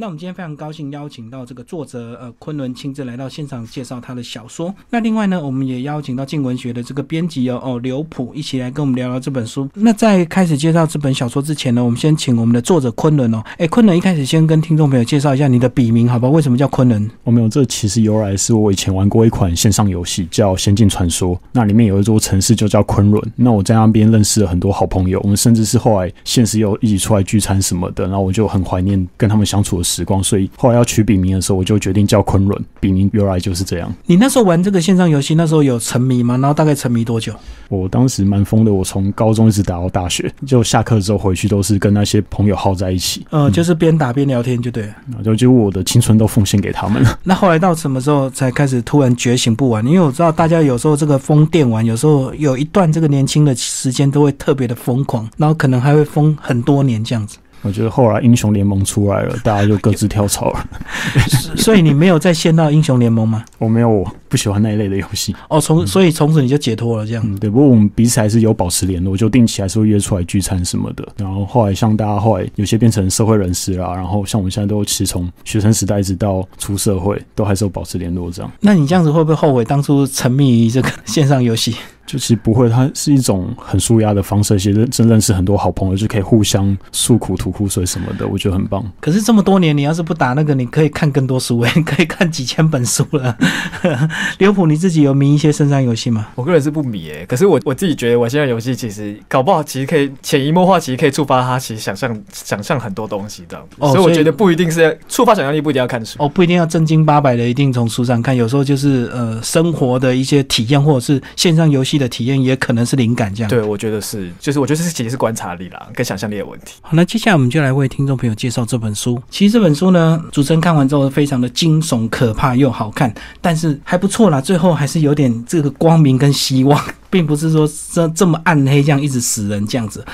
那我们今天非常高兴邀请到这个作者呃昆仑亲自来到现场介绍他的小说。那另外呢，我们也邀请到静文学的这个编辑哦哦刘普一起来跟我们聊聊这本书。那在开始介绍这本小说之前呢，我们先请我们的作者昆仑哦，哎，昆仑一开始先跟听众朋友介绍一下你的笔名好吧？为什么叫昆仑？我没有，这其实由来是我以前玩过一款线上游戏叫《仙境传说》，那里面有一座城市就叫昆仑。那我在那边认识了很多好朋友，我们甚至是后来现实又一起出来聚餐什么的，然后我就很怀念跟他们相处的时光，所以后来要取笔名的时候，我就决定叫昆仑。笔名由来就是这样。你那时候玩这个线上游戏，那时候有沉迷吗？然后大概沉迷多久？我当时蛮疯的，我从高中一直打到大学，就下课之后回去都是跟那些朋友耗在一起，呃，就是边打边聊天就对了。然后就就我的青春都奉献给他们了。那后来到什么时候才开始突然觉醒不玩？因为我知道大家有时候这个疯电玩，有时候有一段这个年轻的时间都会特别的疯狂，然后可能还会疯很多年这样子。我觉得后来英雄联盟出来了，大家就各自跳槽了。所以你没有再陷到英雄联盟吗？我没有，我不喜欢那一类的游戏。哦，从所以从此你就解脱了这样。嗯，对。不过我们彼此还是有保持联络，就定期还是会约出来聚餐什么的。然后后来像大家后来有些变成社会人士啦，然后像我们现在都其实从学生时代一直到出社会，都还是有保持联络这样。那你这样子会不会后悔当初沉迷于这个线上游戏？就其实不会，它是一种很舒压的方式，其实真认识很多好朋友，就可以互相诉苦、吐苦水什么的，我觉得很棒。可是这么多年，你要是不打那个，你可以看更多书诶，可以看几千本书了。刘普，你自己有迷一些线上游戏吗？我个人是不迷诶，可是我我自己觉得，我现在游戏其实搞不好，其实可以潜移默化，其实可以触发他其实想象想象很多东西的。哦，所以我觉得不一定是触发想象力，不一定要看书哦，不一定要正经八百的，一定从书上看。有时候就是呃，生活的一些体验，或者是线上游戏的体验，也可能。是灵感这样，对我觉得是，就是我觉得是其实是观察力啦，跟想象力的问题。好，那接下来我们就来为听众朋友介绍这本书。其实这本书呢，主持人看完之后非常的惊悚、可怕又好看，但是还不错啦。最后还是有点这个光明跟希望。并不是说这这么暗黑，这样一直死人这样子。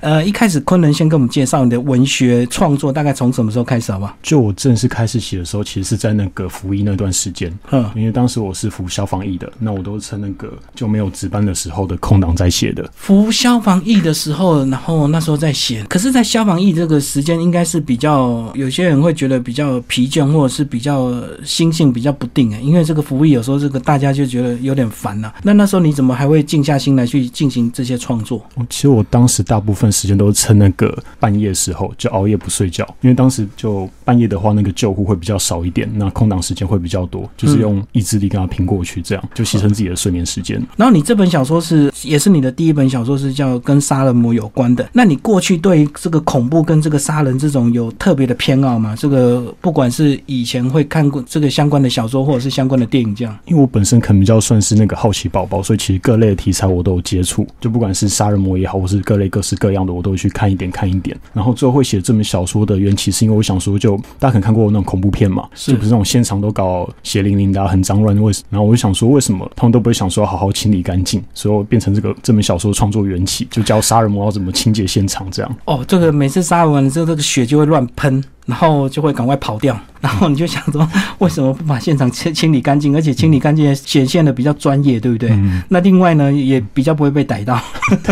呃，一开始昆仑先跟我们介绍你的文学创作，大概从什么时候开始，好不好？就我正式开始写的时候，其实是在那个服役那段时间。嗯，因为当时我是服消防役的，那我都是趁那个就没有值班的时候的空档在写的。服消防役的时候，然后那时候在写。可是，在消防役这个时间，应该是比较有些人会觉得比较疲倦，或者是比较心性比较不定啊。因为这个服役有时候这个大家就觉得有点烦了。那那时候你怎么还会？静下心来去进行这些创作。其实我当时大部分时间都是趁那个半夜时候就熬夜不睡觉，因为当时就半夜的话，那个救护会比较少一点，那空档时间会比较多，就是用意志力跟他拼过去，这样就牺牲自己的睡眠时间。然后你这本小说是也是你的第一本小说，是叫跟杀人魔有关的。那你过去对这个恐怖跟这个杀人这种有特别的偏好吗？这个不管是以前会看过这个相关的小说，或者是相关的电影这样。因为我本身可能比较算是那个好奇宝宝，所以其实各类的题材我都有接触，就不管是杀人魔也好，或是各类各式各样的，我都会去看一点看一点。然后最后会写这本小说的缘起，是因为我想说，就大家可能看过那种恐怖片嘛，是不是那种现场都搞血淋淋的、很脏乱，为然后我就想说，为什么他们都不会想说好好清理干净？所以变成这个这本小说创作缘起，就教杀人魔要怎么清洁现场这样。哦，这个每次杀完了之后，这个血就会乱喷。然后就会赶快跑掉，然后你就想说，为什么不把现场清清理干净？而且清理干净显现的比较专业，对不对？那另外呢，也比较不会被逮到，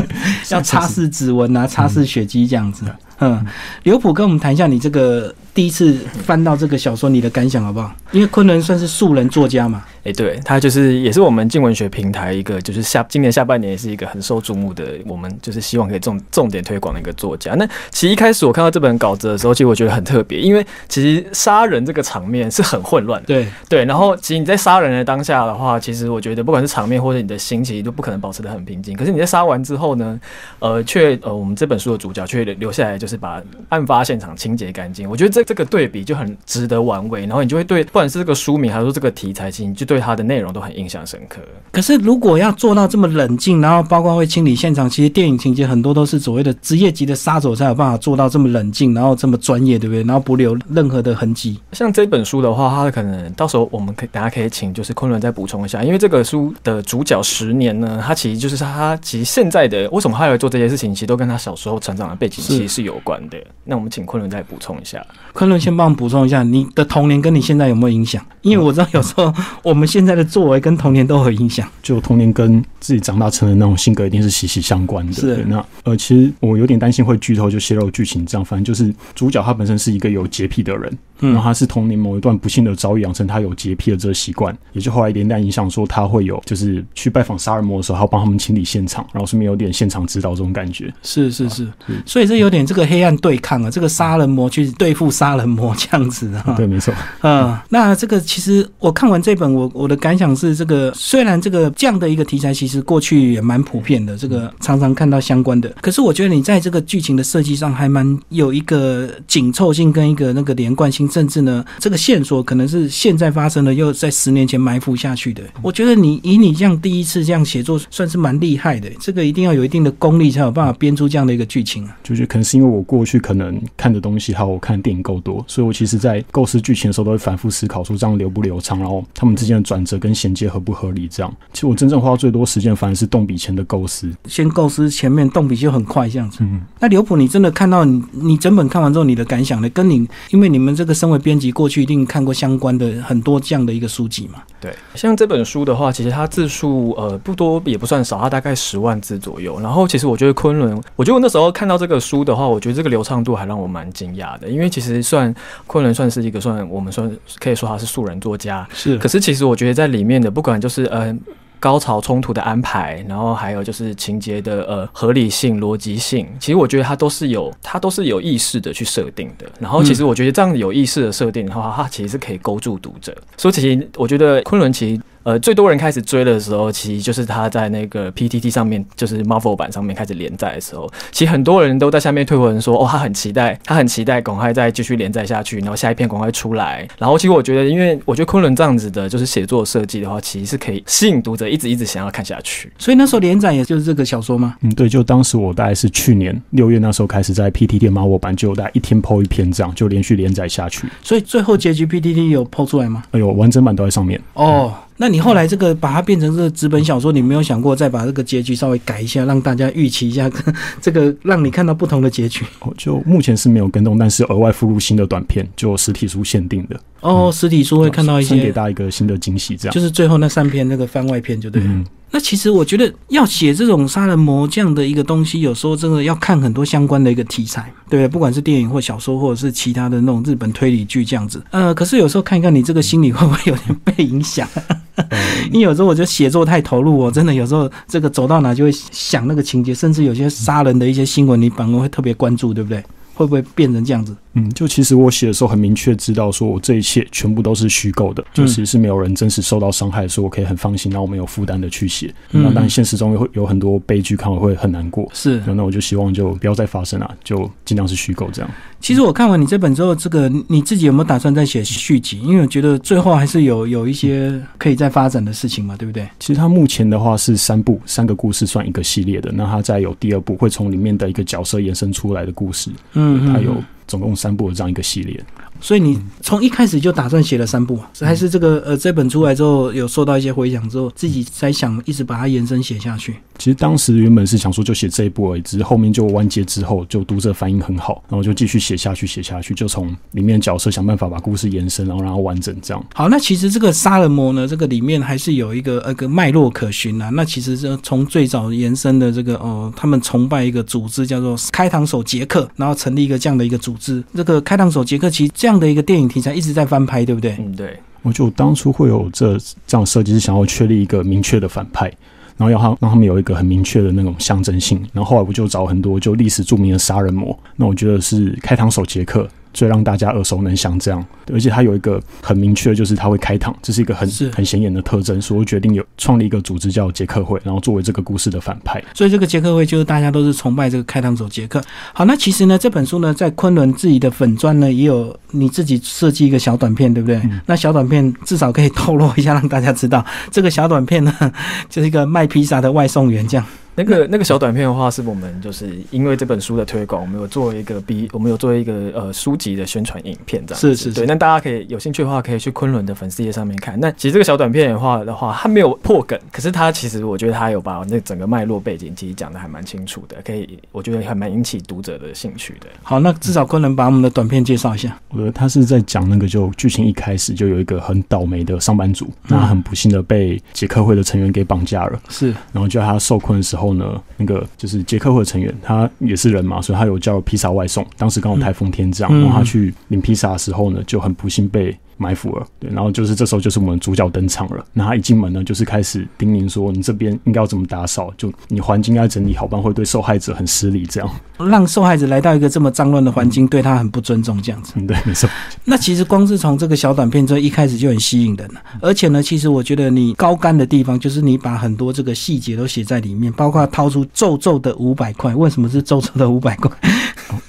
要擦拭指纹啊，擦拭血迹这样子。嗯，刘普跟我们谈一下你这个第一次翻到这个小说，你的感想好不好？因为昆仑算是素人作家嘛。哎，对他就是也是我们静文学平台一个，就是下今年下半年也是一个很受瞩目的，我们就是希望可以重重点推广的一个作家。那其实一开始我看到这本稿子的时候，其实我觉得很特别，因为其实杀人这个场面是很混乱的。对对，然后其实你在杀人的当下的话，其实我觉得不管是场面或者你的心，其实都不可能保持的很平静。可是你在杀完之后呢，呃，却呃我们这本书的主角却留下来，就是把案发现场清洁干净。我觉得这这个对比就很值得玩味，然后你就会对不管是这个书名还是说这个题材，其实你就对它的内容都很。印象深刻。可是，如果要做到这么冷静，然后包括会清理现场，其实电影情节很多都是所谓的职业级的杀手才有办法做到这么冷静，然后这么专业，对不对？然后不留任何的痕迹。像这本书的话，它可能到时候我们可以大家可以请就是昆仑再补充一下，因为这个书的主角十年呢，他其实就是他其实现在的为什么他要做这些事情，其实都跟他小时候成长的背景其实是有关的。那我们请昆仑再补充一下。昆仑先帮我补充一下，你的童年跟你现在有没有影响？因为我知道有时候我们现在的作为。跟童年都有影响，就童年跟自己长大成的那种性格一定是息息相关的。是那呃，其实我有点担心会剧透，就泄露剧情这样。反正就是主角他本身是一个有洁癖的人。然后他是童年某一段不幸的遭遇养成他有洁癖的这个习惯，也就后来连带影响说他会有就是去拜访杀人魔的时候，还要帮他们清理现场，然后顺便有点现场指导这种感觉。是是是，所以这有点这个黑暗对抗啊，这个杀人魔去对付杀人魔这样子啊。对，没错。嗯，那这个其实我看完这本，我我的感想是，这个虽然这个这样的一个题材其实过去也蛮普遍的，这个常常看到相关的，可是我觉得你在这个剧情的设计上还蛮有一个紧凑性跟一个那个连贯性，甚至呢，这个线索可能是现在发生的，又在十年前埋伏下去的。我觉得你以你这样第一次这样写作，算是蛮厉害的。这个一定要有一定的功力才有办法编出这样的一个剧情啊。就是可能是因为我过去可能看的东西还有我看的电影够多，所以我其实在构思剧情的时候都会反复思考说这样流不流畅，然后他们之间的转折跟衔接合不合理。这样，其实我真正花最多时间反而是动笔前的构思，先构思前面动笔就很快这样子。嗯，那刘普，你真的看到你你整本看完之后，你的感想呢？跟你因为你们这个身为编辑，过去一定看过相关的很多这样的一个书籍嘛？对，像这本书的话，其实它字数呃不多也不算少，它大概十万字左右。然后其实我觉得昆仑，我觉得我那时候看到这个书的话，我觉得这个流畅度还让我蛮惊讶的，因为其实算昆仑算是一个算我们算可以说他是素人作家，是。可是其实我觉得在里面的不管就是呃。高潮冲突的安排，然后还有就是情节的呃合理性、逻辑性，其实我觉得它都是有它都是有意识的去设定的。然后其实我觉得这样有意识的设定的话，它其实是可以勾住读者。所以其实我觉得昆仑其实。呃，最多人开始追的时候，其实就是他在那个 PTT 上面，就是 Marvel 版上面开始连载的时候，其实很多人都在下面推文说，哦，他很期待，他很期待赶快再继续连载下去，然后下一篇赶快出来。然后其实我觉得，因为我觉得昆仑这样子的，就是写作设计的话，其实是可以吸引读者一直一直想要看下去。所以那时候连载也就是这个小说吗？嗯，对，就当时我大概是去年六月那时候开始在 PTT Marvel 版，就大概一天抛一篇这样，就连续连载下去。所以最后结局 PTT 有抛出来吗？哎呦，完整版都在上面哦。那你后来这个把它变成这个纸本小说，你没有想过再把这个结局稍微改一下，让大家预期一下，这个让你看到不同的结局？哦，就目前是没有跟动，但是额外附入新的短片，就实体书限定的。哦，实体书会看到一些，给大家一个新的惊喜，这样。就是最后那三篇那个番外篇，就对。那其实我觉得要写这种杀人魔这样的一个东西，有时候真的要看很多相关的一个题材，对不管是电影或小说，或者是其他的那种日本推理剧这样子。呃，可是有时候看一看你这个心理会不会有点被影响？因为有时候我觉得写作太投入，我真的有时候这个走到哪就会想那个情节，甚至有些杀人的一些新闻，你反而会特别关注，对不对？会不会变成这样子？嗯，就其实我写的时候很明确知道，说我这一切全部都是虚构的，就其实是没有人真实受到伤害，所以我可以很放心，然后我没有负担的去写。那当然现实中会有很多悲剧，看我会很难过。是，那我就希望就不要再发生了，就尽量是虚构这样。其实我看完你这本之后，这个你自己有没有打算再写续集？因为我觉得最后还是有有一些可以再发展的事情嘛，对不对？其实它目前的话是三部，三个故事算一个系列的。那它再有第二部，会从里面的一个角色延伸出来的故事。嗯，它有。总共三部的这样一个系列。所以你从一开始就打算写了三部，还是这个呃这本出来之后有受到一些回响之后，自己在想一直把它延伸写下去？其实当时原本是想说就写这一部而已，只是后面就完结之后，就读者反应很好，然后就继续写下去，写下去，就从里面角色想办法把故事延伸，然后让它完整这样。好，那其实这个杀人魔呢，这个里面还是有一个呃个脉络可循啊。那其实是从最早延伸的这个哦，他们崇拜一个组织叫做开膛手杰克，然后成立一个这样的一个组织。这个开膛手杰克其实这样的一个电影题材。一直在翻拍，对不对？嗯，对。我就当初会有这这样设计，是想要确立一个明确的反派，然后要他让他们有一个很明确的那种象征性。然后后来我就找很多就历史著名的杀人魔，那我觉得是开膛手杰克。最让大家耳熟能详，这样，而且它有一个很明确，就是它会开膛，这是一个很很显眼的特征，所以决定有创立一个组织叫杰克会，然后作为这个故事的反派。所以这个杰克会就是大家都是崇拜这个开膛手杰克。好，那其实呢，这本书呢，在昆仑自己的粉砖呢，也有你自己设计一个小短片，对不对？那小短片至少可以透露一下，让大家知道这个小短片呢，就是一个卖披萨的外送员这样。那个 那个小短片的话，是我们就是因为这本书的推广，我们有做一个 B，我们有做一个呃书籍的宣传影片，这样是是对。那大家可以有兴趣的话，可以去昆仑的粉丝页上面看。那其实这个小短片的话的话，它没有破梗，可是它其实我觉得它有把那整个脉络背景其实讲的还蛮清楚的，可以我觉得还蛮引起读者的兴趣的。好，那至少昆仑把我们的短片介绍一下。我觉得他是在讲那个就剧情一开始就有一个很倒霉的上班族，那很不幸的被杰克会的成员给绑架了，是，然后就在他受困的时候。候呢，那个就是杰克会的成员，他也是人嘛，所以他有叫披萨外送。当时刚好台风天这样，然后他去领披萨的时候呢，就很不幸被。埋伏了，对，然后就是这时候就是我们主角登场了。那他一进门呢，就是开始叮咛说：“你这边应该要怎么打扫？就你环境要整理好，不然会对受害者很失礼。”这样让受害者来到一个这么脏乱的环境，对他很不尊重，这样子。嗯，对，没错。那其实光是从这个小短片，这一开始就很吸引人了。而且呢，其实我觉得你高干的地方，就是你把很多这个细节都写在里面，包括掏出皱皱的五百块。为什么是皱皱的五百块？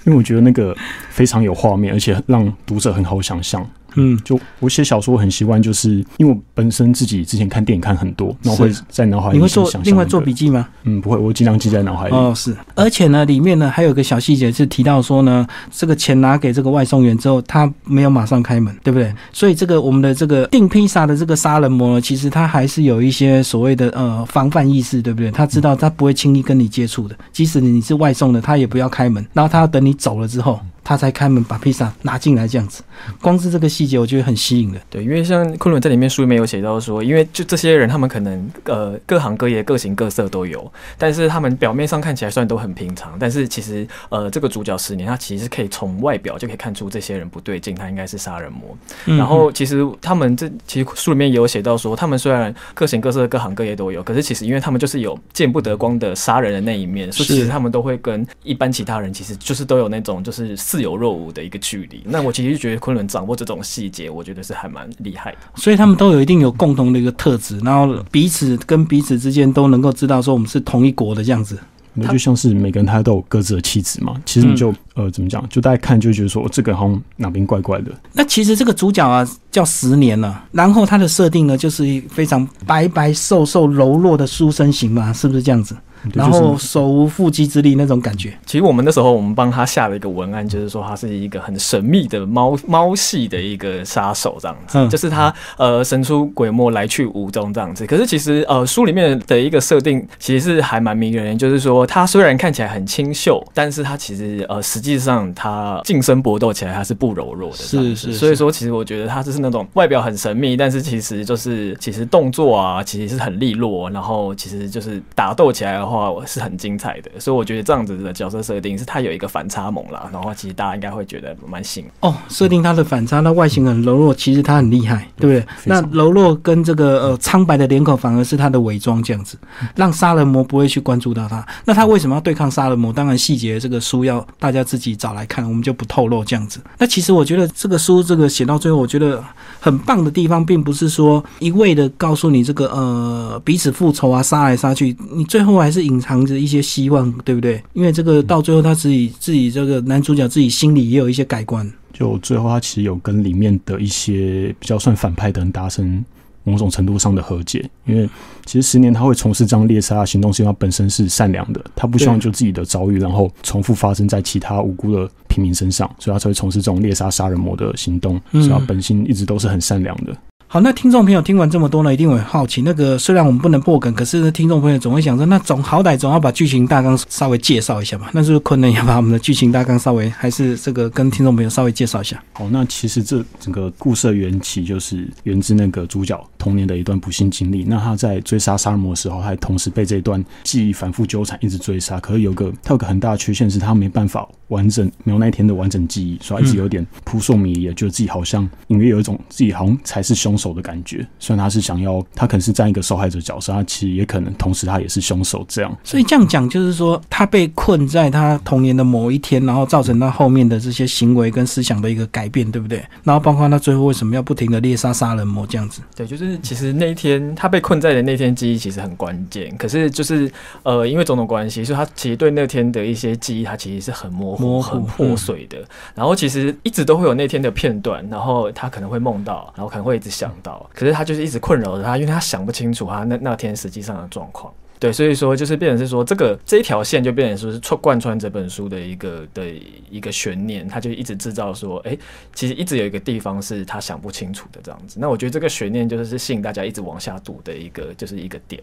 因为我觉得那个非常有画面，而且让读者很好想象。嗯，就我写小说很习惯，就是因为我本身自己之前看电影看很多，那我会在脑海里。你会做另外做笔记吗？嗯，不会，我尽量记在脑海里。哦，是。而且呢，里面呢还有个小细节是提到说呢，这个钱拿给这个外送员之后，他没有马上开门，对不对？所以这个我们的这个订披萨的这个杀人魔，其实他还是有一些所谓的呃防范意识，对不对？他知道他不会轻易跟你接触的，即使你是外送的，他也不要开门，然后他要等你走了之后。他才开门把披萨拿进来，这样子，光是这个细节我觉得很吸引的。对，因为像昆仑在里面书里面有写到说，因为就这些人，他们可能呃各行各业、各形各色都有，但是他们表面上看起来虽然都很平常，但是其实呃这个主角十年，他其实可以从外表就可以看出这些人不对劲，他应该是杀人魔。然后其实他们这其实书里面也有写到说，他们虽然各形各色、各行各业都有，可是其实因为他们就是有见不得光的杀人的那一面，所以其实他们都会跟一般其他人其实就是都有那种就是。似有若无的一个距离，那我其实觉得昆仑掌握这种细节，我觉得是还蛮厉害的。所以他们都有一定有共同的一个特质，然后彼此跟彼此之间都能够知道说我们是同一国的这样子。那就像是每个人他都有各自的气质嘛，其实你就呃怎么讲，就大家看就觉得说这个好像哪边怪怪的。那其实这个主角啊叫十年了，然后他的设定呢就是非常白白瘦瘦柔弱的书生型嘛，是不是这样子？然后手无缚鸡之力那种感觉。其实我们那时候我们帮他下了一个文案，就是说他是一个很神秘的猫猫系的一个杀手这样子，就是他呃神出鬼没来去无踪这样子。可是其实呃书里面的一个设定其实是还蛮迷人，就是说他虽然看起来很清秀，但是他其实呃实际上他近身搏斗起来他是不柔弱的。是是。所以说其实我觉得他就是那种外表很神秘，但是其实就是其实动作啊其实是很利落，然后其实就是打斗起来的话。我是很精彩的，所以我觉得这样子的角色设定是他有一个反差萌啦，然后其实大家应该会觉得蛮新哦。设定他的反差，那外形很柔弱，其实他很厉害，对不对？那柔弱跟这个呃苍白的脸孔反而是他的伪装，这样子让杀人魔不会去关注到他。那他为什么要对抗杀人魔？当然细节这个书要大家自己找来看，我们就不透露这样子。那其实我觉得这个书这个写到最后，我觉得很棒的地方，并不是说一味的告诉你这个呃彼此复仇啊，杀来杀去，你最后还是。隐藏着一些希望，对不对？因为这个到最后，他自己自己这个男主角自己心里也有一些改观。就最后，他其实有跟里面的一些比较算反派的人达成某种程度上的和解。因为其实十年他会从事这样猎杀行动，是因为他本身是善良的，他不希望就自己的遭遇然后重复发生在其他无辜的平民身上，所以他才会从事这种猎杀杀人魔的行动。所以他本心一直都是很善良的。好，那听众朋友听完这么多呢，一定会好奇。那个虽然我们不能破梗，可是呢听众朋友总会想说，那总好歹总要把剧情大纲稍微介绍一下吧？那是不是困难要把我们的剧情大纲稍微还是这个跟听众朋友稍微介绍一下？好，那其实这整个故事的缘起就是源自那个主角童年的一段不幸经历。那他在追杀杀人魔的时候，还同时被这一段记忆反复纠缠，一直追杀。可是有个他有个很大的缺陷，是他没办法完整没有那一天的完整记忆，所以一直有点扑朔迷离，觉得自己好像隐约有一种自己好像才是凶手 的感觉。虽然他是想要，他可能是站一个受害者角色，他其实也可能同时他也是凶手。这样，所以这样讲就是说，他被困在他童年的某一天，然后造成他后面的这些行为跟思想的一个改变，对不对？然后包括他最后为什么要不停的猎杀杀人魔这样子？对，就是其实那一天他被困在的那天记忆其实很关键，可是就是呃，因为种种关系，所以他其实对那天的一些记忆，他其实是很模糊、很破碎的。然后其实一直都会有那天的片段，然后他可能会梦到，然后可能会一直想到，可是他就。是一直困扰着他，因为他想不清楚他那那天实际上的状况。对，所以说就是变成是说这个这一条线就变成说是贯贯穿这本书的一个的一个悬念，他就一直制造说，哎，其实一直有一个地方是他想不清楚的这样子。那我觉得这个悬念就是是吸引大家一直往下读的一个就是一个点。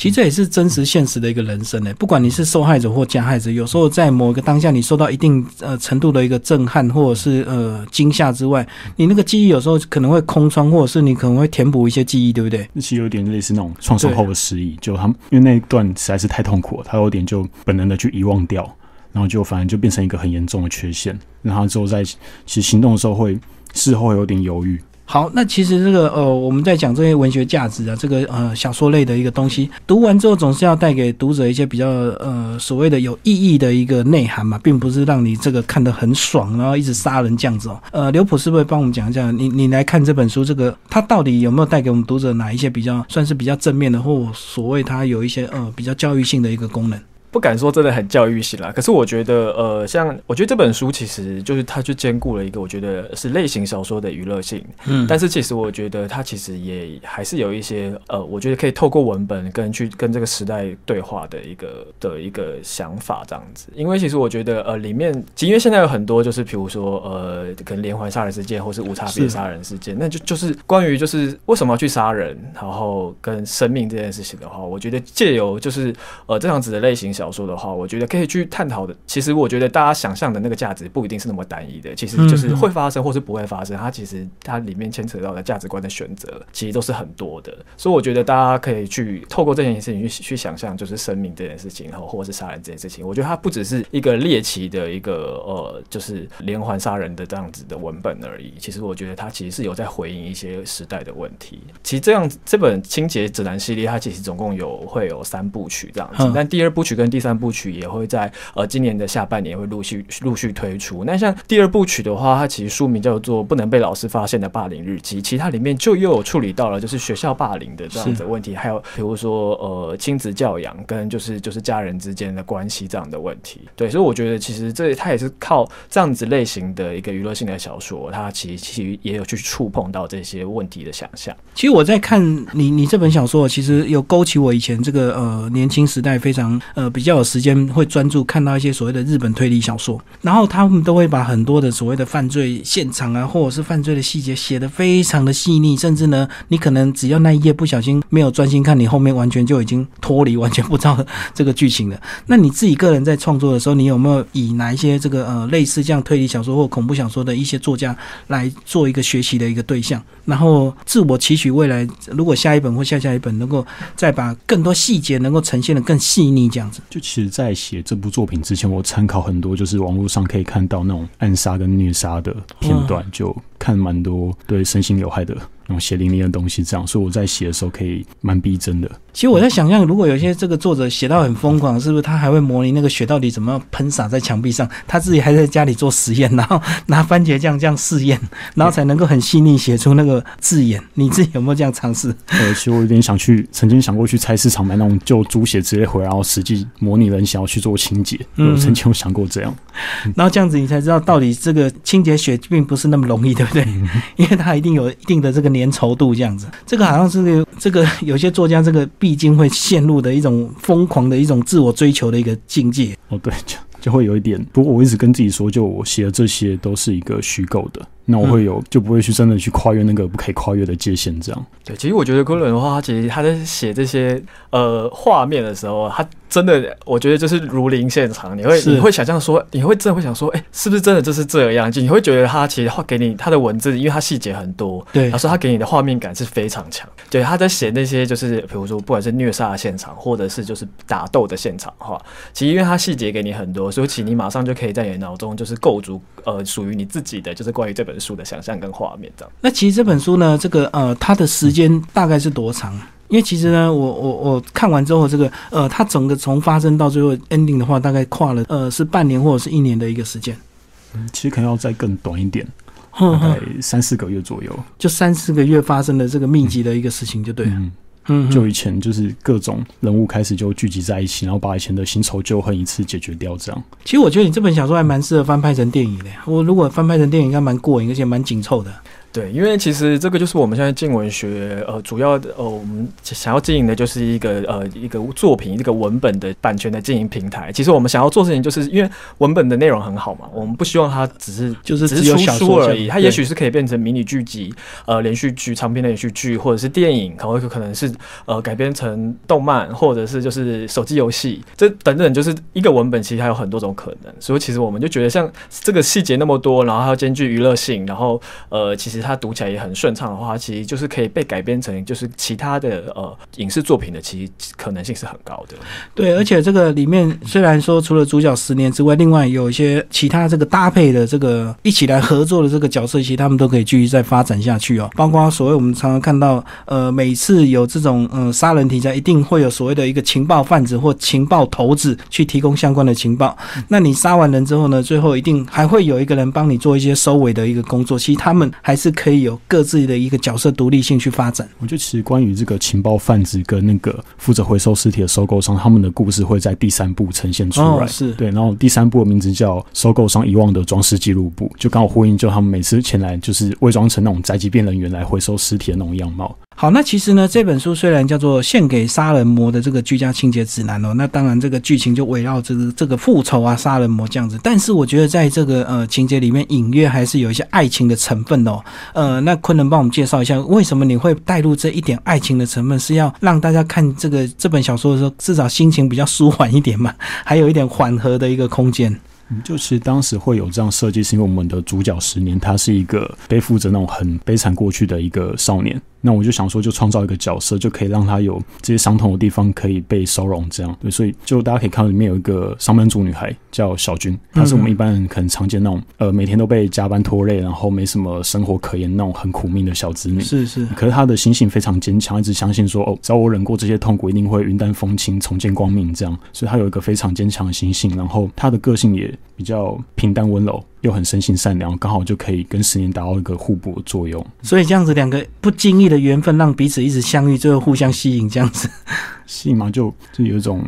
其实这也是真实现实的一个人生呢。不管你是受害者或加害者，有时候在某一个当下，你受到一定呃程度的一个震撼或者是呃惊吓之外，你那个记忆有时候可能会空窗，或者是你可能会填补一些记忆，对不对？其实有点类似那种创伤后的失忆，就他因为那一段实在是太痛苦了，他有点就本能的去遗忘掉，然后就反正就变成一个很严重的缺陷，然后之后在其实行动的时候会事后有点犹豫。好，那其实这个呃，我们在讲这些文学价值啊，这个呃小说类的一个东西，读完之后总是要带给读者一些比较呃所谓的有意义的一个内涵嘛，并不是让你这个看得很爽，然后一直杀人这样子哦。呃，刘普是不是帮我们讲一下？你你来看这本书，这个它到底有没有带给我们读者哪一些比较算是比较正面的，或所谓它有一些呃比较教育性的一个功能？不敢说真的很教育性啦，可是我觉得，呃，像我觉得这本书其实就是它就兼顾了一个我觉得是类型小说的娱乐性，嗯，但是其实我觉得它其实也还是有一些，呃，我觉得可以透过文本跟去跟这个时代对话的一个的一个想法这样子，因为其实我觉得，呃，里面，因为现在有很多就是比如说，呃，可能连环杀人事件或是无差别杀人事件，那就就是关于就是为什么要去杀人，然后跟生命这件事情的话，我觉得借由就是呃这样子的类型。小说的话，我觉得可以去探讨的。其实我觉得大家想象的那个价值不一定是那么单一的，其实就是会发生或是不会发生。它其实它里面牵扯到的价值观的选择，其实都是很多的。所以我觉得大家可以去透过这件事情去去想象，就是生命这件事情，然后或者是杀人这件事情。我觉得它不只是一个猎奇的一个呃，就是连环杀人的这样子的文本而已。其实我觉得它其实是有在回应一些时代的问题。其实这样这本清洁指南系列，它其实总共有会有三部曲这样子，但第二部曲跟第三部曲也会在呃今年的下半年会陆续陆续推出。那像第二部曲的话，它其实书名叫做《不能被老师发现的霸凌日记》，其他里面就又有处理到了就是学校霸凌的这样的问题，还有比如说呃亲子教养跟就是就是家人之间的关系这样的问题。对，所以我觉得其实这它也是靠这样子类型的一个娱乐性的小说，它其实其实也有去触碰到这些问题的想象。其实我在看你你这本小说，其实有勾起我以前这个呃年轻时代非常呃比比较有时。间会专注看到一些所谓的日本推理小说，然后他们都会把很多的所谓的犯罪现场啊，或者是犯罪的细节写得非常的细腻，甚至呢，你可能只要那一页不小心没有专心看，你后面完全就已经脱离，完全不知道这个剧情了。那你自己个人在创作的时候，你有没有以哪一些这个呃类似这样推理小说或恐怖小说的一些作家来做一个学习的一个对象？然后自我期许未来，如果下一本或下下一本能够再把更多细节能够呈现的更细腻，这样子，就其实。在写这部作品之前，我参考很多，就是网络上可以看到那种暗杀跟虐杀的片段，就看蛮多对身心有害的。那种血淋淋的东西，这样，所以我在写的时候可以蛮逼真的。其实我在想象，如果有些这个作者写到很疯狂，是不是他还会模拟那个血到底怎么喷洒在墙壁上？他自己还在家里做实验，然后 拿番茄酱这样试验，然后才能够很细腻写出那个字眼。你自己有没有这样尝试？呃，其实我有点想去，曾经想过去菜市场买那种就猪血直接回来，然后实际模拟人想要去做清洁。我曾经有想过这样，然后这样子你才知道到底这个清洁血并不是那么容易，对不对？因为它一定有一定的这个年。粘稠度这样子，这个好像是这个有些作家这个必经会陷入的一种疯狂的一种自我追求的一个境界。哦，对，就就会有一点。不过我一直跟自己说，就我写的这些都是一个虚构的，那我会有就不会去真的去跨越那个不可以跨越的界限。这样。对，其实我觉得昆仑的话，他其实他在写这些呃画面的时候，他。真的，我觉得就是如临现场，你会你会想象说，你会真的会想说，哎，是不是真的就是这样？就你会觉得他其实画给你他的文字，因为他细节很多，对，他说他给你的画面感是非常强。对，他在写那些就是比如说不管是虐杀的现场，或者是就是打斗的现场的话，其实因为他细节给你很多，所以其你马上就可以在你脑中就是构筑呃属于你自己的就是关于这本书的想象跟画面这样。那其实这本书呢，这个呃，它的时间大概是多长？因为其实呢，我我我看完之后，这个呃，它整个从发生到最后 ending 的话，大概跨了呃是半年或者是一年的一个时间。嗯，其实可能要再更短一点，大概三四个月左右。就三四个月发生的这个密集的一个事情，就对了。嗯，就以前就是各种人物开始就聚集在一起，然后把以前的新仇旧恨一次解决掉，这样。其实我觉得你这本小说还蛮适合翻拍成电影的。我如果翻拍成电影，应该蛮过瘾，而且蛮紧凑的。对，因为其实这个就是我们现在静文学呃主要的呃我们想要经营的就是一个呃一个作品一个文本的版权的经营平台。其实我们想要做事情，就是因为文本的内容很好嘛，我们不希望它只是就是只是出书而已，它也许是可以变成迷你剧集、呃连续剧、长篇的连续剧，或者是电影，可能可能是呃改编成动漫，或者是就是手机游戏，这等等，就是一个文本其实还有很多种可能。所以其实我们就觉得，像这个细节那么多，然后还要兼具娱乐性，然后呃，其实它读起来也很顺畅的话，其实就是可以被改编成就是其他的呃影视作品的，其实可能性是很高的。对，而且这个里面虽然说除了主角十年之外，另外有一些其他这个搭配的这个一起来合作的这个角色，其实他们都可以继续再发展下去哦。包括所谓我们常常看到，呃，每次有这种嗯杀人题材，一定会有所谓的一个情报贩子或情报头子去提供相关的情报。那你杀完人之后呢，最后一定还会有一个人帮你做一些收尾的一个工作。其实他们还是可以有各自的一个角色独立性去发展。我觉得其实关于这个情报贩子跟那个负责回收尸体的收购商，他们的故事会在第三部呈现出来。是对，然后第三部的名字叫《收购商遗忘的装饰记录簿》，就刚好呼应，就他们每次前来就是伪装成那种宅急便人员来回收尸体的那种样貌。好，那其实呢，这本书虽然叫做献给杀人魔的这个居家清洁指南哦，那当然这个剧情就围绕这个这个复仇啊、杀人魔这样子。但是我觉得在这个呃情节里面，隐约还是有一些爱情的成分哦。呃，那昆能帮我们介绍一下，为什么你会带入这一点爱情的成分？是要让大家看这个这本小说的时候，至少心情比较舒缓一点嘛，还有一点缓和的一个空间。就其实当时会有这样设计，是因为我们的主角十年，他是一个背负着那种很悲惨过去的一个少年。那我就想说，就创造一个角色，就可以让他有这些伤痛的地方可以被收容，这样对。所以就大家可以看到，里面有一个上班族女孩叫小军，她是我们一般人可能常见那种呃每天都被加班拖累，然后没什么生活可言那种很苦命的小子女。是是。可是她的心性非常坚强，一直相信说哦，只要我忍过这些痛苦，一定会云淡风轻，重见光明这样。所以她有一个非常坚强的心性，然后她的个性也比较平淡温柔。又很生性善良，刚好就可以跟十年达到一个互补的作用。所以这样子两个不经意的缘分，让彼此一直相遇，最后互相吸引，这样子吸引嘛，就就有一种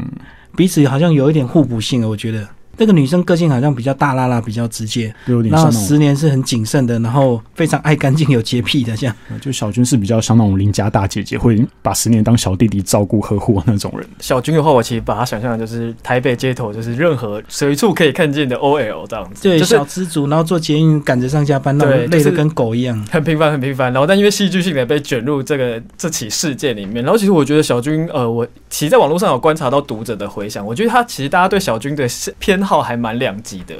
彼此好像有一点互补性了，我觉得。那个女生个性好像比较大拉拉，比较直接，然后十年是很谨慎的，然后非常爱干净、有洁癖的这样。就小军是比较像那种邻家大姐姐，会把十年当小弟弟照顾呵护那种人。小军的话，我其实把他想象的就是台北街头，就是任何随处可以看见的 OL 这样子，对，就是小资族，然后做捷运赶着上下班，那种累得跟狗一样，很平凡，很平凡。然后但因为戏剧性的被卷入这个这起事件里面，然后其实我觉得小军，呃，我其实在网络上有观察到读者的回响，我觉得他其实大家对小军的偏好还蛮两。极的，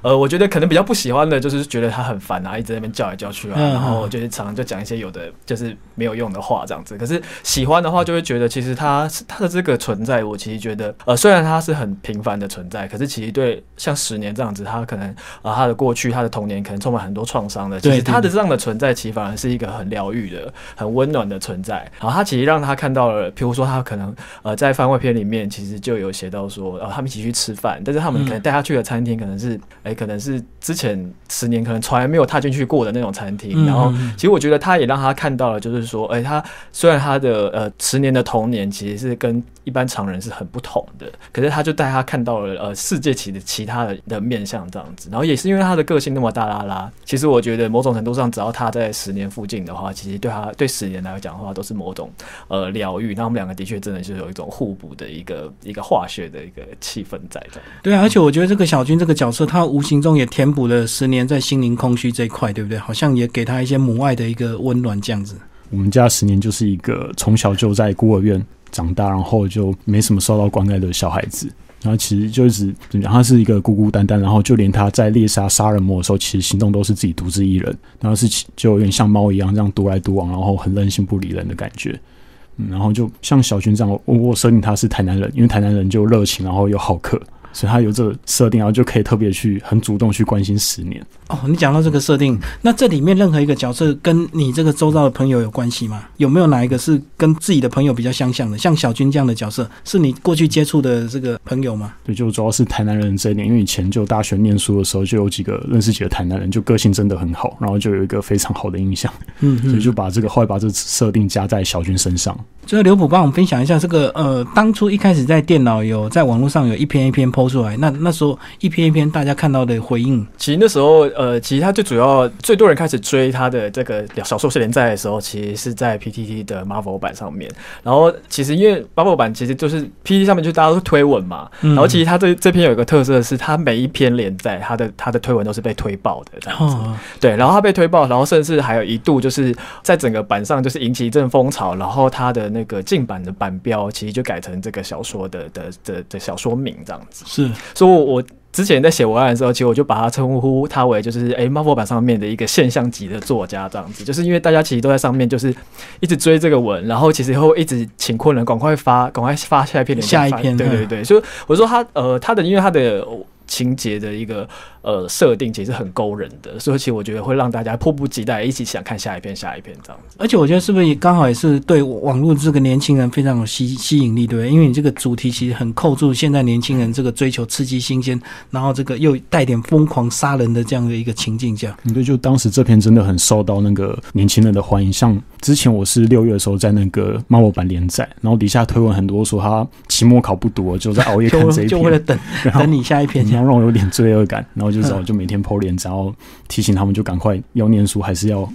呃，我觉得可能比较不喜欢的就是觉得他很烦啊，一直在那边叫来叫去啊，然后就是常常就讲一些有的就是没有用的话这样子。可是喜欢的话，就会觉得其实他他的这个存在，我其实觉得，呃，虽然他是很平凡的存在，可是其实对像十年这样子，他可能啊他的过去，他的童年可能充满很多创伤的。其实他的这样的存在，其实反而是一个很疗愈的、很温暖的存在。然后他其实让他看到了，譬如说他可能呃在番外篇里面，其实就有写到说，呃，他们一起去吃饭，但是他们可能带他去的餐厅。可能是，哎，可能是之前十年可能从来没有踏进去过的那种餐厅。然后，其实我觉得他也让他看到了，就是说，哎，他虽然他的呃十年的童年其实是跟一般常人是很不同的，可是他就带他看到了呃世界其的其他的的面相这样子。然后也是因为他的个性那么大啦啦，其实我觉得某种程度上，只要他在十年附近的话，其实对他对十年来讲的话，都是某种呃疗愈。那我们两个的确真的是有一种互补的一个一个化学的一个气氛在的。对啊，而且我觉得这个小军。这个角色，他无形中也填补了十年在心灵空虚这一块，对不对？好像也给他一些母爱的一个温暖，这样子。我们家十年就是一个从小就在孤儿院长大，然后就没什么受到关爱的小孩子。然后其实就一直怎么讲他是一个孤孤单单，然后就连他在猎杀杀人魔的时候，其实行动都是自己独自一人，然后是就有点像猫一样这样独来独往，然后很任性不理人的感觉。嗯，然后就像小军这样，我我设定他是台南人，因为台南人就热情，然后又好客。所以他有这个设定，然后就可以特别去很主动去关心十年。哦，你讲到这个设定，那这里面任何一个角色跟你这个周遭的朋友有关系吗？有没有哪一个是跟自己的朋友比较相像的？像小军这样的角色，是你过去接触的这个朋友吗？对，就主要是台南人这一点，因为以前就大学念书的时候，就有几个认识几个台南人，就个性真的很好，然后就有一个非常好的印象。嗯，所以就把这个后来把这设定加在小军身上。最后，刘普帮我们分享一下这个呃，当初一开始在电脑有在网络上有一篇一篇抛出来，那那时候一篇一篇大家看到的回应，其实那时候呃，其实他最主要最多人开始追他的这个小说是连载的时候，其实是在 PTT 的 Marvel 版上面。然后其实因为 Marvel 版其实就是 PTT 上面就大家都推文嘛，然后其实他这这篇有一个特色是，他每一篇连载他的他的推文都是被推爆的这样子。对，然后他被推爆，然后甚至还有一度就是在整个版上就是引起一阵风潮，然后他的那。那个进版的版标，其实就改成这个小说的的的的小说名这样子。是，所以我之前在写文案的时候，其实我就把它称呼他为就是哎，Marvel 版上面的一个现象级的作家这样子，就是因为大家其实都在上面就是一直追这个文，然后其实会一直请困人赶快发，赶快发下一篇，下一篇，对对对，所以我说他呃，他的因为他的。情节的一个呃设定其实很勾人的，所以其实我觉得会让大家迫不及待一起想看下一篇下一篇这样子。而且我觉得是不是刚好也是对网络这个年轻人非常有吸吸引力，对不对？因为你这个主题其实很扣住现在年轻人这个追求刺激新鲜，然后这个又带点疯狂杀人的这样的一个情境下。对，就当时这篇真的很受到那个年轻人的欢迎。像之前我是六月的时候在那个猫猫版连载，然后底下推文很多说他期末考不读，就在熬夜看这一篇，就为了等等你下一篇。让我有点罪恶感，然后就找就每天剖脸，然后提醒他们就赶快要念书，还是要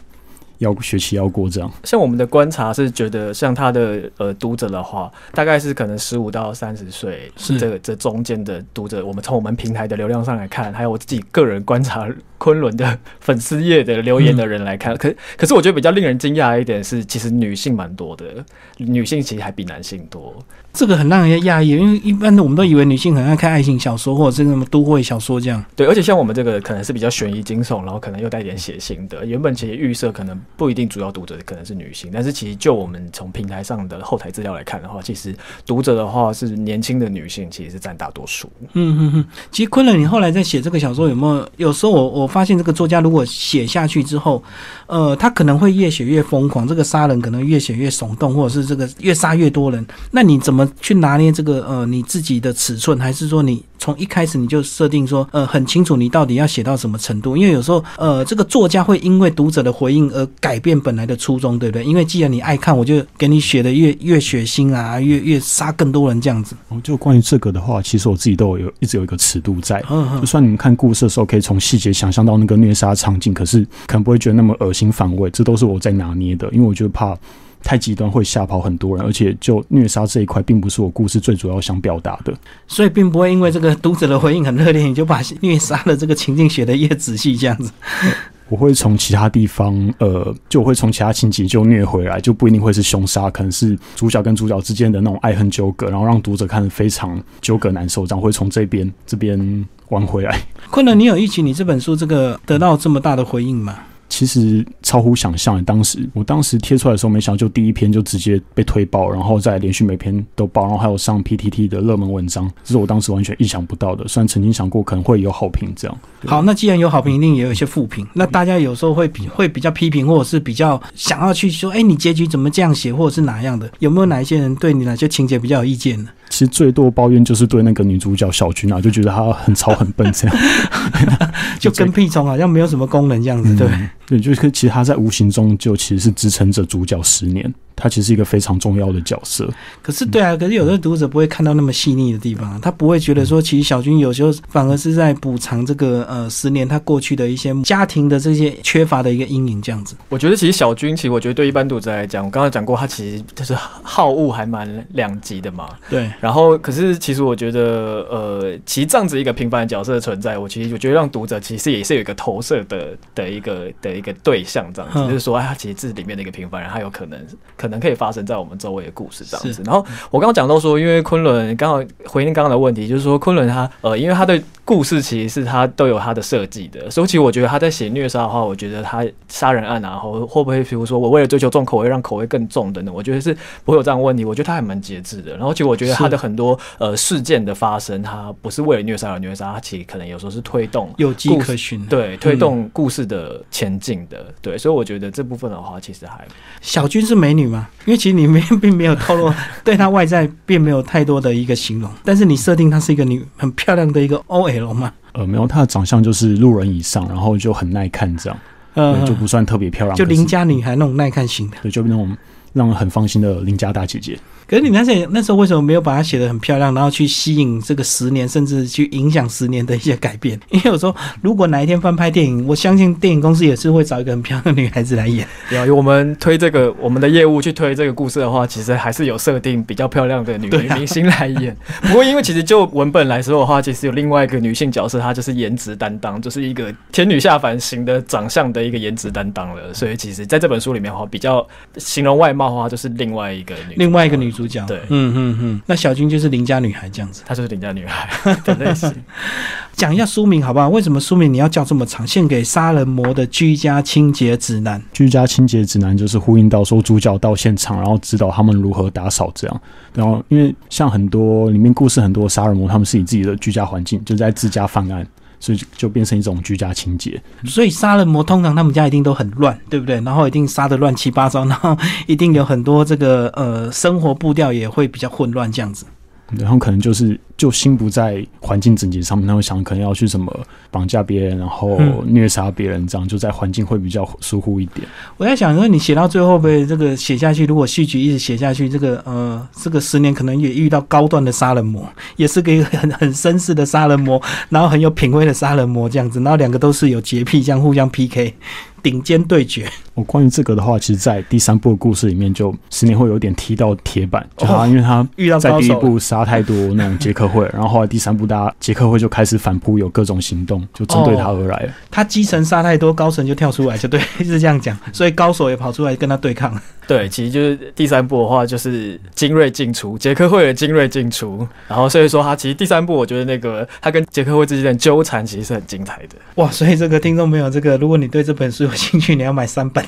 要学期要过这样。像我们的观察是觉得，像他的呃读者的话，大概是可能十五到三十岁，是这这中间的读者。我们从我们平台的流量上来看，还有我自己个人观察。昆仑 的粉丝页的留言的人来看，可可是我觉得比较令人惊讶一点是，其实女性蛮多的，女性其实还比男性多，这个很让人家讶异，因为一般的我们都以为女性很爱看爱情小说或者是什么都会小说这样。对，而且像我们这个可能是比较悬疑惊悚，然后可能又带点血腥的，原本其实预设可能不一定主要读者可能是女性，但是其实就我们从平台上的后台资料来看的话，其实读者的话是年轻的女性，其实是占大多数。嗯嗯嗯，其实昆仑，你后来在写这个小说有没有？有时候我我。发现这个作家如果写下去之后，呃，他可能会越写越疯狂，这个杀人可能越写越耸动，或者是这个越杀越多人。那你怎么去拿捏这个呃你自己的尺寸？还是说你从一开始你就设定说呃很清楚你到底要写到什么程度？因为有时候呃这个作家会因为读者的回应而改变本来的初衷，对不对？因为既然你爱看，我就给你写的越越血腥啊，越越杀更多人这样子。就关于这个的话，其实我自己都有一直有一个尺度在，就算你们看故事的时候，可以从细节想象。到那个虐杀场景，可是可能不会觉得那么恶心反胃，这都是我在拿捏的，因为我觉得怕太极端会吓跑很多人，而且就虐杀这一块，并不是我故事最主要想表达的，所以并不会因为这个读者的回应很热烈，你就把虐杀的这个情境写得越仔细这样子。我会从其他地方，呃，就会从其他情节就虐回来，就不一定会是凶杀，可能是主角跟主角之间的那种爱恨纠葛，然后让读者看得非常纠葛难受，这样会从这边这边玩回来。困难，你有预期你这本书这个得到这么大的回应吗？其实超乎想象。当时我当时贴出来的时候，没想到就第一篇就直接被推爆，然后再连续每篇都爆，然后还有上 PTT 的热门文章，这是我当时完全意想不到的。虽然曾经想过可能会有好评这样。好，那既然有好评，一定也有一些负评。那大家有时候会比会比较批评，或者是比较想要去说，哎，你结局怎么这样写，或者是哪样的？有没有哪一些人对你哪些情节比较有意见呢？其实最多抱怨就是对那个女主角小军啊，就觉得她很吵很笨这样，就跟屁虫好像没有什么功能这样子，对对，就是其实她在无形中就其实是支撑着主角十年。他其实是一个非常重要的角色，可是对啊，可是有的读者不会看到那么细腻的地方，他不会觉得说，其实小军有时候反而是在补偿这个呃十年他过去的一些家庭的这些缺乏的一个阴影这样子。我觉得其实小军，其实我觉得对一般读者来讲，我刚刚讲过，他其实就是好恶还蛮两极的嘛。对。然后，可是其实我觉得，呃，其实这样子一个平凡的角色的存在，我其实我觉得让读者其实也是有一个投射的的一个的一个对象这样子，就是说，哎，他其实这是里面的一个平凡人，他有可能可能可以发生在。我们周围的故事这样子，然后我刚刚讲到说，因为昆仑刚好回应刚刚的问题，就是说昆仑他呃，因为他的故事其实是他都有他的设计的，所以其实我觉得他在写虐杀的话，我觉得他杀人案啊，或会不会比如说我为了追求重口味，让口味更重等等，我觉得是不会有这样的问题。我觉得他还蛮节制的。然后其实我觉得他的很多呃事件的发生，他不是为了虐杀而虐杀，他其实可能有时候是推动有迹可循，对，推动故事的前进的，对。所以我觉得这部分的话，其实还小军是美女吗？因为其实你。并 并没有透露 对她外在并没有太多的一个形容，但是你设定她是一个女很漂亮的一个 OL 嘛？呃，没有，她的长相就是路人以上，然后就很耐看这样，呃，就不算特别漂亮，就邻家女孩那种耐看型的，对，就那种让人很放心的邻家大姐姐。可是你那时候那时候为什么没有把它写的很漂亮，然后去吸引这个十年，甚至去影响十年的一些改变？因为有时候如果哪一天翻拍电影，我相信电影公司也是会找一个很漂亮的女孩子来演。有我们推这个我们的业务去推这个故事的话，其实还是有设定比较漂亮的女女明星来演。不过因为其实就文本来说的话，其实有另外一个女性角色，她就是颜值担当，就是一个天女下凡型的长相的一个颜值担当了。所以其实在这本书里面的话，比较形容外貌的话，就是另外一个女另外一个女主角。对，嗯嗯嗯。那小军就是邻家女孩这样子，她就是邻家女孩的类型。讲一下书名好不好？为什么书名你要叫这么长？献给杀人魔的居家清洁指南。居家清洁指南就是呼应到说主角到现场，然后指导他们如何打扫这样。然后因为像很多里面故事很多杀人魔，他们是以自己的居家环境就在自家犯案，所以就变成一种居家清洁。所以杀人魔通常他们家一定都很乱，对不对？然后一定杀的乱七八糟，然后 一定有很多这个呃生活步调也会比较混乱这样子。然后可能就是就心不在环境整洁上面，他会想可能要去什么绑架别人，然后虐杀别人，这样就在环境会比较疏忽一点。我在想，说你写到最后，被这个写下去，如果戏剧一直写下去，这个呃，这个十年可能也遇到高端的杀人魔，也是个很很绅士的杀人魔，然后很有品味的杀人魔这样子，然后两个都是有洁癖，这样互相 PK。顶尖对决。我关于这个的话，其实，在第三部的故事里面，就十年会有点踢到铁板，就他因为他遇到在第一部杀太多那种杰克 会，然后后来第三部大家杰克会就开始反扑，有各种行动，就针对他而来。他基层杀太多，高层就跳出来，就对，是这样讲。所以高手也跑出来跟他对抗。对，其实就是第三部的话，就是精锐进出，杰克会的精锐进出。然后所以说，他其实第三部，我觉得那个他跟杰克会之间的纠缠，其实是很精彩的。哇，所以这个听众朋友，这个如果你对这本书有兴趣，你要买三本，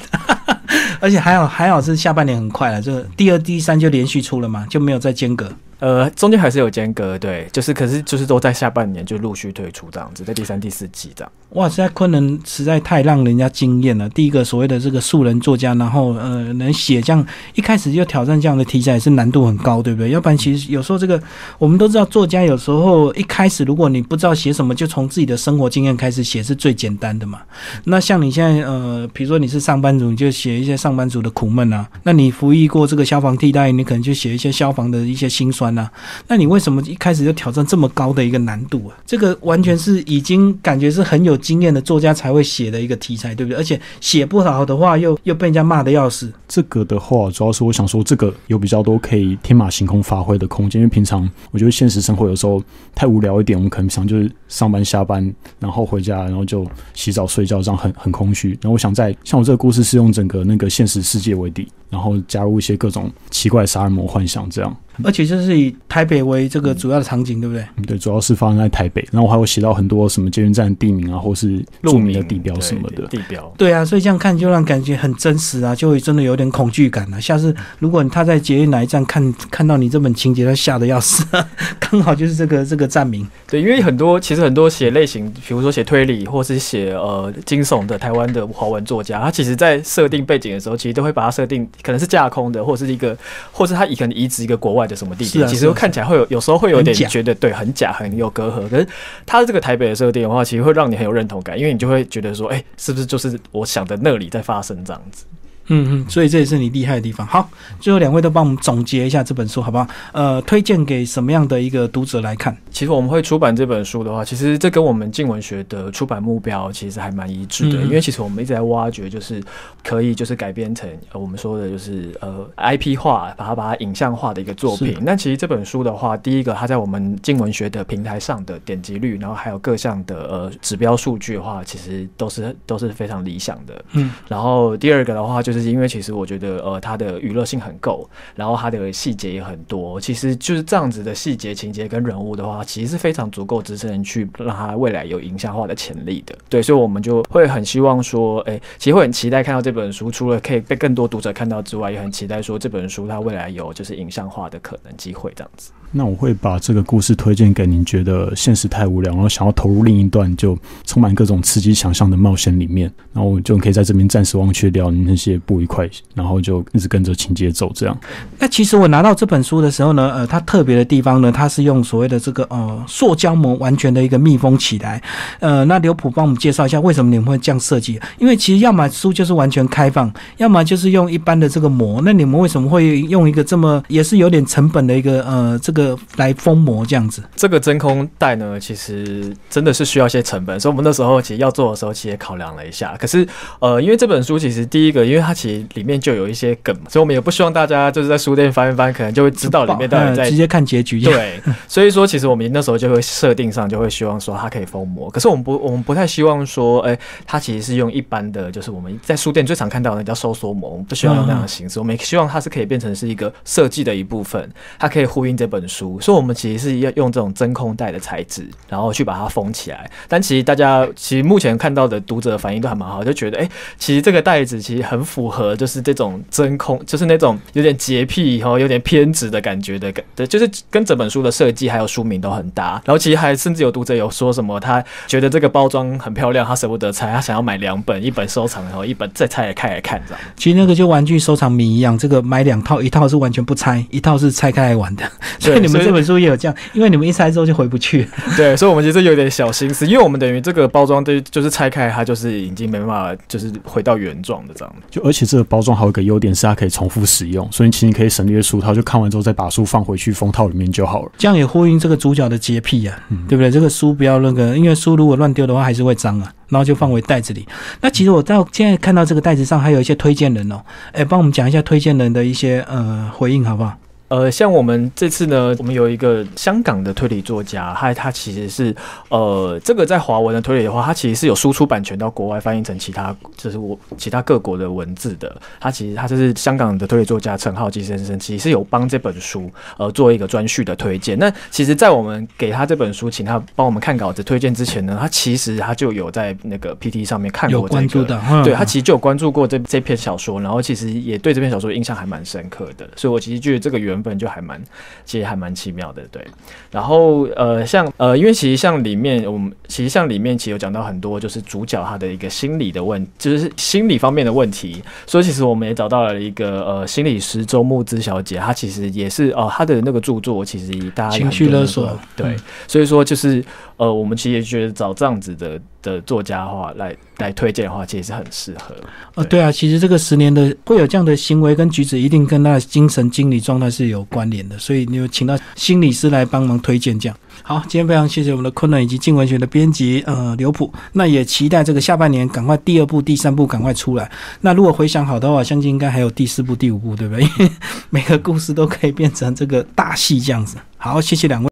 而且还好还好是下半年很快了，就第二、第三就连续出了嘛，就没有再间隔。呃，中间还是有间隔，对，就是可是就是都在下半年就陆续推出这样子，在第三、第四季这样。哇，现在昆仑实在太让人家惊艳了。第一个所谓的这个素人作家，然后呃能写这样一开始就挑战这样的题材是难度很高，对不对？要不然其实有时候这个我们都知道，作家有时候一开始如果你不知道写什么，就从自己的生活经验开始写是最简单的嘛。那像你现在呃，比如说你是上班族，你就写一些上班族的苦闷啊。那你服役过这个消防替代，你可能就写一些消防的一些辛酸啊。那你为什么一开始就挑战这么高的一个难度啊？这个完全是已经感觉是很有经验的作家才会写的一个题材，对不对？而且写不好的话，又又被人家骂的要死。这个的话，主要是我想说，这个有比较多可以天马行空发挥的空间。因为平常我觉得现实生活有时候太无聊一点，我们可能想就是上班下班，然后回家，然后就洗澡睡觉，这样很很空虚。然后我想在像我这个故事是用整个那个现实世界为底，然后加入一些各种奇怪杀人魔幻想这样。而且就是以台北为这个主要的场景，对不对？对，主要是发生在台北。然后我还会写到很多什么捷运站地名啊，或是著名的地标什么的地标。对啊，所以这样看就让感觉很真实啊，就会真的有点恐惧感了。下次如果他在捷运哪一站看看到你这本情节，他吓得要死。刚好就是这个这个站名。对，因为很多其实很多写类型，比如说写推理或是写呃惊悚的台湾的华文作家，他其实在设定背景的时候，其实都会把它设定可能是架空的，或者是一个，或是他以可能移植一个国外的什么地点，其实看起来会有有时候会有点觉得对很假很有隔阂。可是他的这个台北的设定的话，其实会让你很有认同感，因为你就会觉得说，哎，是不是就是我想的那里在发生这样子？嗯嗯，所以这也是你厉害的地方。好，最后两位都帮我们总结一下这本书好不好？呃，推荐给什么样的一个读者来看？其实我们会出版这本书的话，其实这跟我们静文学的出版目标其实还蛮一致的。因为其实我们一直在挖掘，就是可以就是改编成呃我们说的就是呃 IP 化，把它把它影像化的一个作品。那其实这本书的话，第一个它在我们静文学的平台上的点击率，然后还有各项的呃指标数据的话，其实都是都是非常理想的。嗯，然后第二个的话就。就是因为其实我觉得，呃，它的娱乐性很够，然后它的细节也很多。其实就是这样子的细节、情节跟人物的话，其实是非常足够支撑去让它未来有影像化的潜力的。对，所以我们就会很希望说，哎，其实会很期待看到这本书，除了可以被更多读者看到之外，也很期待说这本书它未来有就是影像化的可能机会这样子。那我会把这个故事推荐给您觉得现实太无聊，然后想要投入另一段就充满各种刺激想象的冒险里面，然后就可以在这边暂时忘却掉你那些不愉快，然后就一直跟着情节走。这样。那其实我拿到这本书的时候呢，呃，它特别的地方呢，它是用所谓的这个呃塑胶膜完全的一个密封起来。呃，那刘普帮我们介绍一下为什么你们会这样设计？因为其实要么书就是完全开放，要么就是用一般的这个膜。那你们为什么会用一个这么也是有点成本的一个呃这个来封膜这样子？这个真空袋呢，其实真的是需要一些成本，所以我们那时候其实要做的时候，其实也考量了一下。可是呃，因为这本书其实第一个，因为它其实里面就有一些梗，所以我们也不希望大家就是在书店翻一翻，可能就会知道里面到底在直接看结局。对，所以说其实我们那时候就会设定上就会希望说它可以封膜，可是我们不我们不太希望说，哎，它其实是用一般的，就是我们在书店最常看到的叫收缩膜，我们不希望用那样的形式，我们希望它是可以变成是一个设计的一部分，它可以呼应这本书，所以我们其实是要用这种真空袋的材质，然后去把它封起来。但其实大家其实目前看到的读者反应都还蛮好，就觉得哎，其实这个袋子其实很符合，就是这种真空，就是那种有点洁癖然后有点偏执的感觉的感，对，就是跟整本书的设计还有书名都很搭。然后其实还甚至有读者有说什么，他觉得这个包装很漂亮，他舍不得拆，他想要买两本，一本收藏，然后一本再拆来开来看，这样。其实那个就玩具收藏迷一样，这个买两套，一套是完全不拆，一套是拆开来玩的。所 以你们这本书也有这样，因为你们一拆之后就回不去。对，所以我们其实有点小心思，因为我们等于这个包装对，就是拆开它就是已经没办法，就是回到原状的这样。就而且这个包装还有一个优点是它可以重复使用，所以其实你可以省略书套，就看完之后再把书放回去封套里面就好了。这样也呼应这个主角的洁癖啊，对不对？这个书不要那个，因为书如果乱丢的话还是会脏啊，然后就放回袋子里。那其实我到现在看到这个袋子上还有一些推荐人哦，哎，帮我们讲一下推荐人的一些呃回应好不好？呃，像我们这次呢，我们有一个香港的推理作家，他他其实是呃，这个在华文的推理的话，他其实是有输出版权到国外翻译成其他就是我其他各国的文字的。他其实他就是香港的推理作家陈浩基先生，其实是有帮这本书呃做一个专序的推荐。那其实，在我们给他这本书，请他帮我们看稿子推荐之前呢，他其实他就有在那个 PT 上面看过这个，对他其实就有关注过这这篇小说，然后其实也对这篇小说印象还蛮深刻的。所以我其实觉得这个原本就还蛮，其实还蛮奇妙的，对。然后呃，像呃，因为其实像里面，我们其实像里面其实有讲到很多，就是主角他的一个心理的问，就是心理方面的问题。所以其实我们也找到了一个呃心理师周木之小姐，她其实也是哦，她的那个著作其实大家情绪勒索，对。所以说就是呃，我们其实也觉得找这样子的的作家的话来来推荐的话，其实是很适合。呃，对啊，其实这个十年的会有这样的行为跟举止，一定跟他的精神经理状态是有关联的，所以你有请到心理师来帮忙推荐这样。好，今天非常谢谢我们的昆仑以及静文学的编辑呃刘普，那也期待这个下半年赶快第二部、第三部赶快出来。那如果回想好的话，相信应该还有第四部、第五部，对不对？因 为每个故事都可以变成这个大戏这样子。好，谢谢两位。